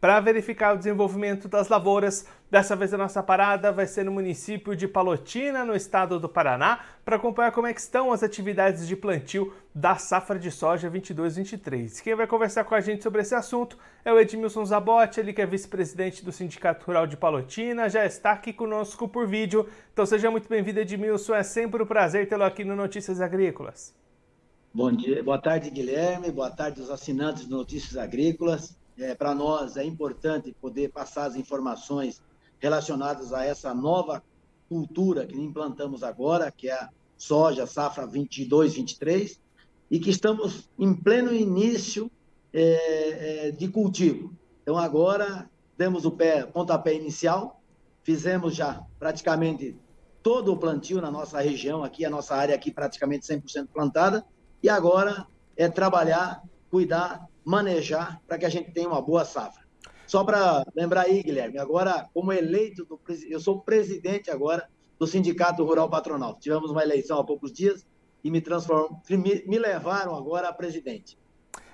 para verificar o desenvolvimento das lavouras. Dessa vez a nossa parada vai ser no município de Palotina, no estado do Paraná, para acompanhar como é estão as atividades de plantio da safra de soja 22-23. Quem vai conversar com a gente sobre esse assunto é o Edmilson Zabotti, ele que é vice-presidente do Sindicato Rural de Palotina, já está aqui conosco por vídeo. Então seja muito bem-vindo, Edmilson, é sempre um prazer tê-lo aqui no Notícias Agrícolas. Bom dia, boa tarde, Guilherme, boa tarde aos assinantes do Notícias Agrícolas é, para nós é importante poder passar as informações relacionadas a essa nova cultura que implantamos agora, que é a soja safra 22, 23, e que estamos em pleno início é, é, de cultivo. Então agora demos o pé, pontapé inicial, fizemos já praticamente todo o plantio na nossa região aqui, a nossa área aqui praticamente 100% plantada, e agora é trabalhar, cuidar manejar para que a gente tenha uma boa safra. Só para lembrar aí, Guilherme, agora, como eleito, do, eu sou presidente agora do Sindicato Rural Patronal. Tivemos uma eleição há poucos dias e me transformam, me, me levaram agora a presidente.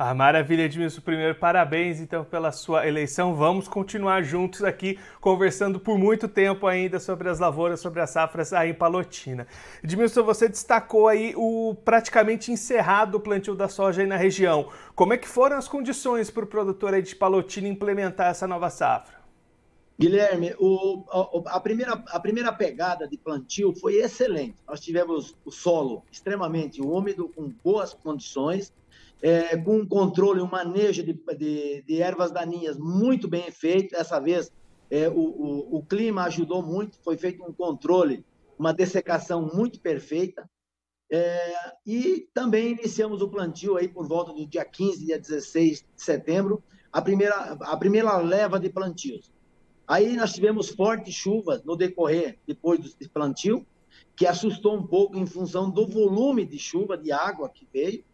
Ah, maravilha, Edmilson. Primeiro, parabéns então pela sua eleição. Vamos continuar juntos aqui conversando por muito tempo ainda sobre as lavouras, sobre as safras aí em Palotina. Edmilson, você destacou aí o praticamente encerrado plantio da soja aí na região. Como é que foram as condições para o produtor aí de Palotina implementar essa nova safra? Guilherme, o, a, a, primeira, a primeira pegada de plantio foi excelente. Nós tivemos o solo extremamente úmido, com boas condições, é, com um controle, um manejo de, de, de, ervas daninhas muito bem feito. Dessa vez, é, o, o, o, clima ajudou muito, foi feito um controle, uma dessecação muito perfeita. É, e também iniciamos o plantio aí por volta do dia 15, dia 16 de setembro, a primeira, a primeira leva de plantios. Aí nós tivemos fortes chuvas no decorrer depois do plantio, que assustou um pouco em função do volume de chuva, de água que veio,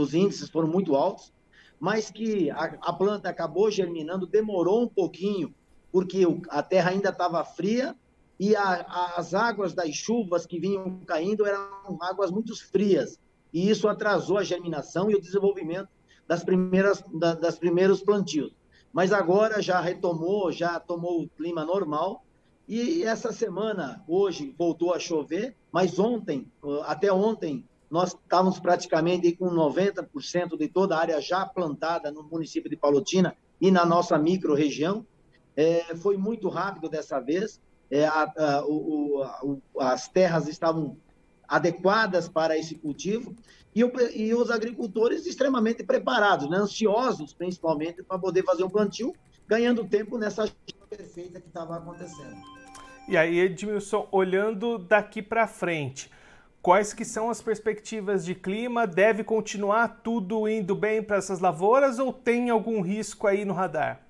os índices foram muito altos, mas que a, a planta acabou germinando, demorou um pouquinho, porque o, a terra ainda estava fria e a, as águas das chuvas que vinham caindo eram águas muito frias, e isso atrasou a germinação e o desenvolvimento das primeiras da, das primeiros plantios. Mas agora já retomou, já tomou o clima normal, e essa semana, hoje, voltou a chover, mas ontem, até ontem, nós estávamos praticamente com 90% de toda a área já plantada no município de Palotina e na nossa micro-região. É, foi muito rápido dessa vez, é, a, a, o, a, as terras estavam adequadas para esse cultivo e, o, e os agricultores extremamente preparados, né, ansiosos principalmente para poder fazer o plantio, ganhando tempo nessa perfeita que estava acontecendo. E aí, Edmilson, olhando daqui para frente, Quais que são as perspectivas de clima? Deve continuar tudo indo bem para essas lavouras ou tem algum risco aí no radar?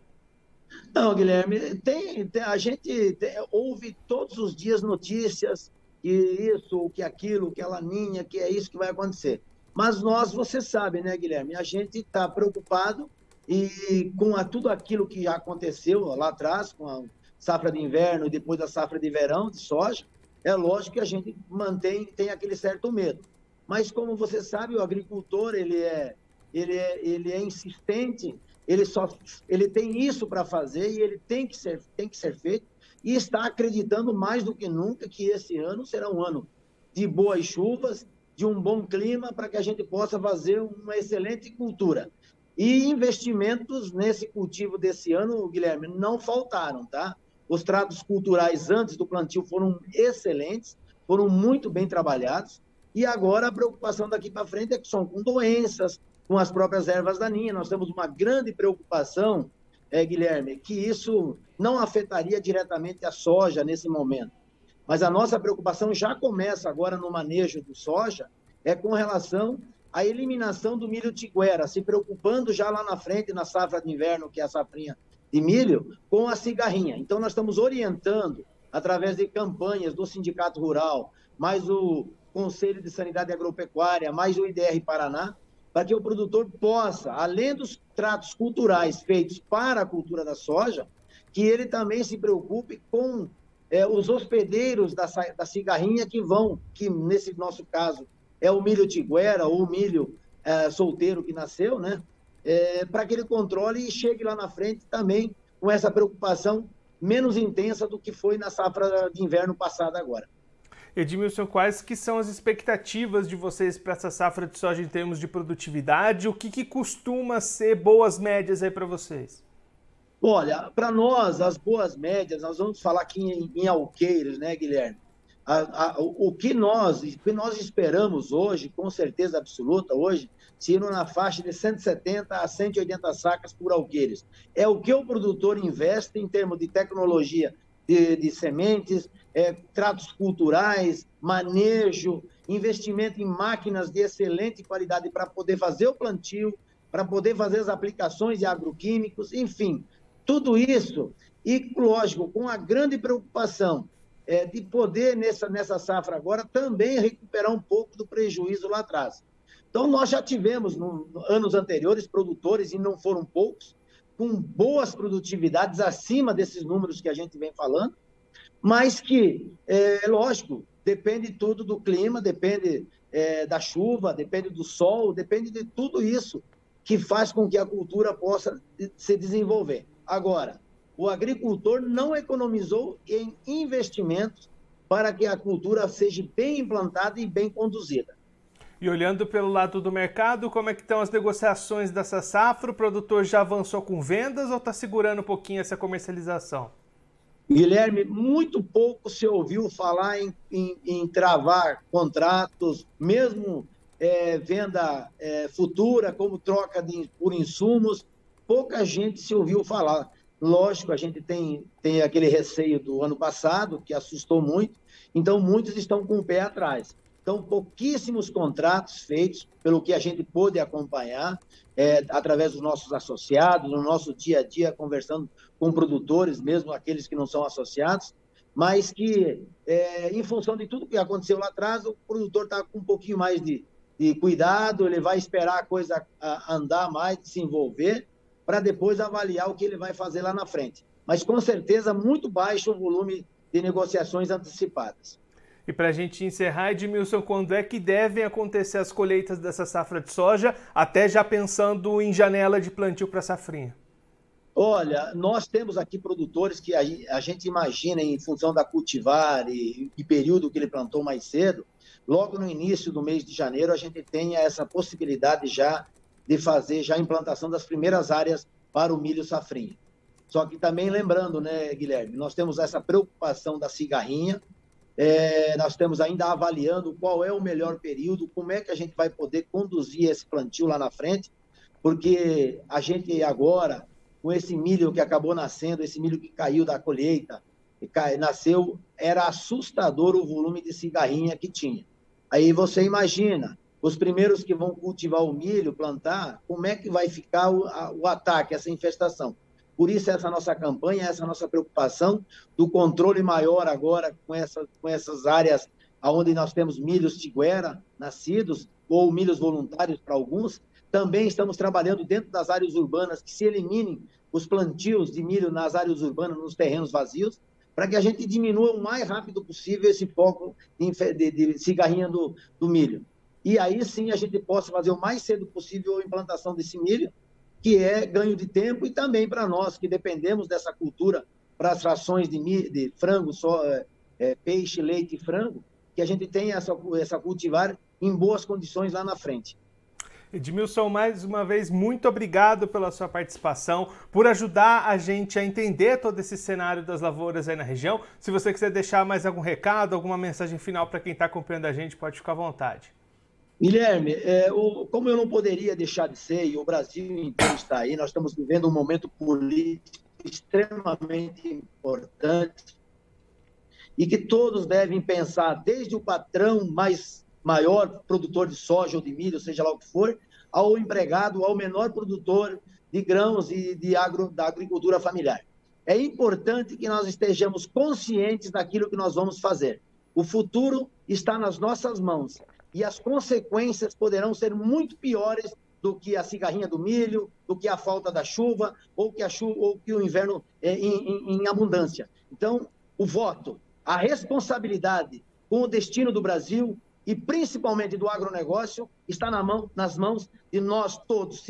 Não, Guilherme, tem, tem a gente tem, ouve todos os dias notícias que isso, que aquilo, que a laninha, que é isso que vai acontecer. Mas nós, você sabe, né, Guilherme, a gente está preocupado e com a, tudo aquilo que aconteceu lá atrás, com a safra de inverno e depois da safra de verão de soja, é lógico que a gente mantém, tem aquele certo medo. Mas como você sabe, o agricultor, ele é, ele é, ele é insistente, ele só ele tem isso para fazer e ele tem que ser tem que ser feito e está acreditando mais do que nunca que esse ano será um ano de boas chuvas, de um bom clima para que a gente possa fazer uma excelente cultura. E investimentos nesse cultivo desse ano, Guilherme, não faltaram, tá? Os tratos culturais antes do plantio foram excelentes, foram muito bem trabalhados. E agora a preocupação daqui para frente é que são com doenças, com as próprias ervas daninhas. Nós temos uma grande preocupação, é, Guilherme, que isso não afetaria diretamente a soja nesse momento. Mas a nossa preocupação já começa agora no manejo do soja, é com relação à eliminação do milho tiguera, se preocupando já lá na frente, na safra de inverno, que é a safrinha de milho com a cigarrinha. Então, nós estamos orientando, através de campanhas do Sindicato Rural, mais o Conselho de Sanidade Agropecuária, mais o IDR Paraná, para que o produtor possa, além dos tratos culturais feitos para a cultura da soja, que ele também se preocupe com é, os hospedeiros da, da cigarrinha que vão, que nesse nosso caso é o milho tiguera ou o milho é, solteiro que nasceu, né? É, para que ele controle e chegue lá na frente também com essa preocupação menos intensa do que foi na safra de inverno passada agora. Edmilson, quais que são as expectativas de vocês para essa safra de soja em termos de produtividade? O que, que costuma ser boas médias aí para vocês? Olha, para nós, as boas médias, nós vamos falar aqui em, em alqueires, né, Guilherme? A, a, o, que nós, o que nós esperamos hoje, com certeza absoluta hoje, se na faixa de 170 a 180 sacas por alqueires. É o que o produtor investe em termos de tecnologia de, de sementes, é, tratos culturais, manejo, investimento em máquinas de excelente qualidade para poder fazer o plantio, para poder fazer as aplicações de agroquímicos, enfim, tudo isso, e lógico, com a grande preocupação é, de poder, nessa, nessa safra agora, também recuperar um pouco do prejuízo lá atrás. Então, nós já tivemos, no, no anos anteriores, produtores, e não foram poucos, com boas produtividades acima desses números que a gente vem falando, mas que, é lógico, depende tudo do clima, depende é, da chuva, depende do sol, depende de tudo isso que faz com que a cultura possa se desenvolver. Agora, o agricultor não economizou em investimentos para que a cultura seja bem implantada e bem conduzida. E olhando pelo lado do mercado, como é que estão as negociações dessa safra? O produtor já avançou com vendas ou está segurando um pouquinho essa comercialização? Guilherme, muito pouco se ouviu falar em, em, em travar contratos, mesmo é, venda é, futura, como troca de, por insumos, pouca gente se ouviu falar. Lógico, a gente tem, tem aquele receio do ano passado, que assustou muito, então muitos estão com o pé atrás. Então, pouquíssimos contratos feitos, pelo que a gente pôde acompanhar, é, através dos nossos associados, no nosso dia a dia, conversando com produtores, mesmo aqueles que não são associados, mas que, é, em função de tudo que aconteceu lá atrás, o produtor está com um pouquinho mais de, de cuidado, ele vai esperar a coisa andar mais, se envolver, para depois avaliar o que ele vai fazer lá na frente. Mas, com certeza, muito baixo o volume de negociações antecipadas. E para a gente encerrar, Edmilson, quando é que devem acontecer as colheitas dessa safra de soja, até já pensando em janela de plantio para safrinha? Olha, nós temos aqui produtores que a, gente imagina em função da cultivar e, e período que ele plantou mais cedo, logo no início do mês de janeiro a gente tenha essa possibilidade já de fazer já a implantação das primeiras áreas para o milho safrinha. Só que também lembrando, né, Guilherme, nós temos essa preocupação da cigarrinha, é, nós estamos ainda avaliando qual é o melhor período, como é que a gente vai poder conduzir esse plantio lá na frente, porque a gente agora, com esse milho que acabou nascendo, esse milho que caiu da colheita, cai, nasceu, era assustador o volume de cigarrinha que tinha. Aí você imagina, os primeiros que vão cultivar o milho, plantar, como é que vai ficar o, a, o ataque, essa infestação? Por isso, essa nossa campanha, essa nossa preocupação do controle maior agora com, essa, com essas áreas onde nós temos milhos tiguera nascidos, ou milhos voluntários para alguns. Também estamos trabalhando dentro das áreas urbanas que se eliminem os plantios de milho nas áreas urbanas, nos terrenos vazios, para que a gente diminua o mais rápido possível esse foco de, de, de cigarrinha do, do milho. E aí sim a gente possa fazer o mais cedo possível a implantação desse milho que é ganho de tempo, e também para nós que dependemos dessa cultura para as rações de, de frango, só, é, é, peixe, leite e frango, que a gente tenha essa, essa cultivar em boas condições lá na frente. Edmilson, mais uma vez, muito obrigado pela sua participação, por ajudar a gente a entender todo esse cenário das lavouras aí na região. Se você quiser deixar mais algum recado, alguma mensagem final para quem está acompanhando a gente, pode ficar à vontade. Guilherme, é, o, como eu não poderia deixar de ser, e o Brasil inteiro está aí, nós estamos vivendo um momento político extremamente importante e que todos devem pensar, desde o patrão mais maior produtor de soja ou de milho, seja lá o que for, ao empregado, ao menor produtor de grãos e de agro, da agricultura familiar. É importante que nós estejamos conscientes daquilo que nós vamos fazer. O futuro está nas nossas mãos e as consequências poderão ser muito piores do que a cigarrinha do milho, do que a falta da chuva, ou que, a chuva, ou que o inverno é em, em, abundância. Então, o voto, a responsabilidade com o destino do Brasil e principalmente do agronegócio está na mão, nas mãos de nós todos,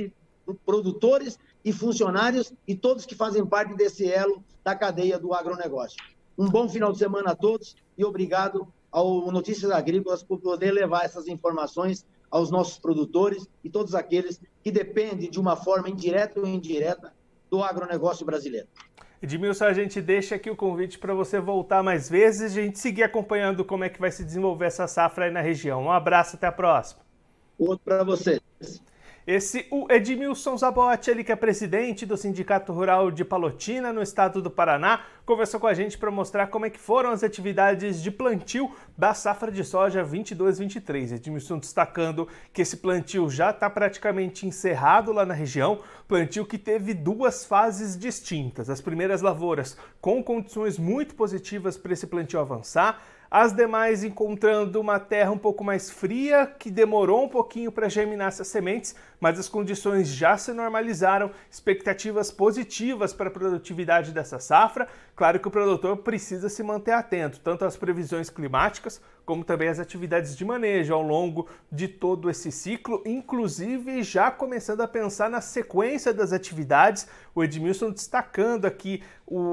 produtores e funcionários e todos que fazem parte desse elo da cadeia do agronegócio. Um bom final de semana a todos e obrigado ao Notícias Agrícolas por poder levar essas informações aos nossos produtores e todos aqueles que dependem de uma forma indireta ou indireta do agronegócio brasileiro. Edmilson, a gente deixa aqui o convite para você voltar mais vezes e a gente seguir acompanhando como é que vai se desenvolver essa safra aí na região. Um abraço, até a próxima. Outro para vocês. Esse, o Edmilson Zabotti, ele que é presidente do Sindicato Rural de Palotina, no estado do Paraná, conversou com a gente para mostrar como é que foram as atividades de plantio da safra de soja 22-23. Edmilson destacando que esse plantio já está praticamente encerrado lá na região, plantio que teve duas fases distintas. As primeiras lavouras com condições muito positivas para esse plantio avançar, as demais encontrando uma terra um pouco mais fria, que demorou um pouquinho para germinar essas sementes, mas as condições já se normalizaram, expectativas positivas para a produtividade dessa safra. Claro que o produtor precisa se manter atento, tanto às previsões climáticas, como também às atividades de manejo ao longo de todo esse ciclo, inclusive já começando a pensar na sequência das atividades. O Edmilson destacando aqui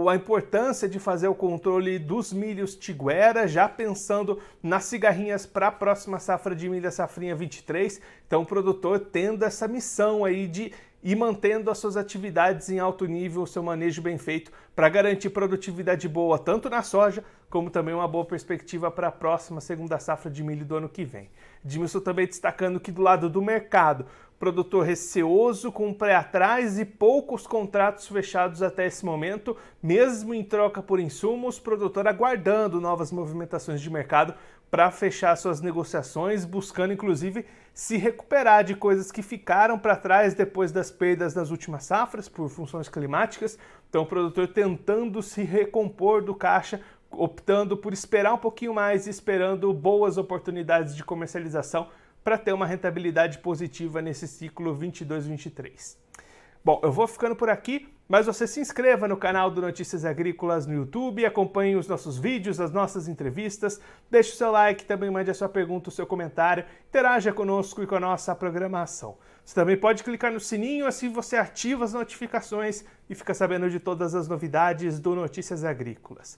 a importância de fazer o controle dos milhos tiguera, já pensando nas cigarrinhas para a próxima safra de milha safrinha 23. Então o produtor tendo essa missão aí de ir mantendo as suas atividades em alto nível, o seu manejo bem feito, para garantir produtividade boa tanto na soja, como também uma boa perspectiva para a próxima segunda safra de milho do ano que vem. Edmilson também destacando que do lado do mercado, produtor receoso, com pé atrás e poucos contratos fechados até esse momento, mesmo em troca por insumos, produtor aguardando novas movimentações de mercado para fechar suas negociações, buscando inclusive se recuperar de coisas que ficaram para trás depois das perdas das últimas safras por funções climáticas. Então, o produtor tentando se recompor do caixa, optando por esperar um pouquinho mais, esperando boas oportunidades de comercialização para ter uma rentabilidade positiva nesse ciclo 22-23. Bom, eu vou ficando por aqui, mas você se inscreva no canal do Notícias Agrícolas no YouTube, acompanhe os nossos vídeos, as nossas entrevistas, deixe o seu like, também mande a sua pergunta, o seu comentário, interaja conosco e com a nossa programação. Você também pode clicar no sininho, assim você ativa as notificações e fica sabendo de todas as novidades do Notícias Agrícolas.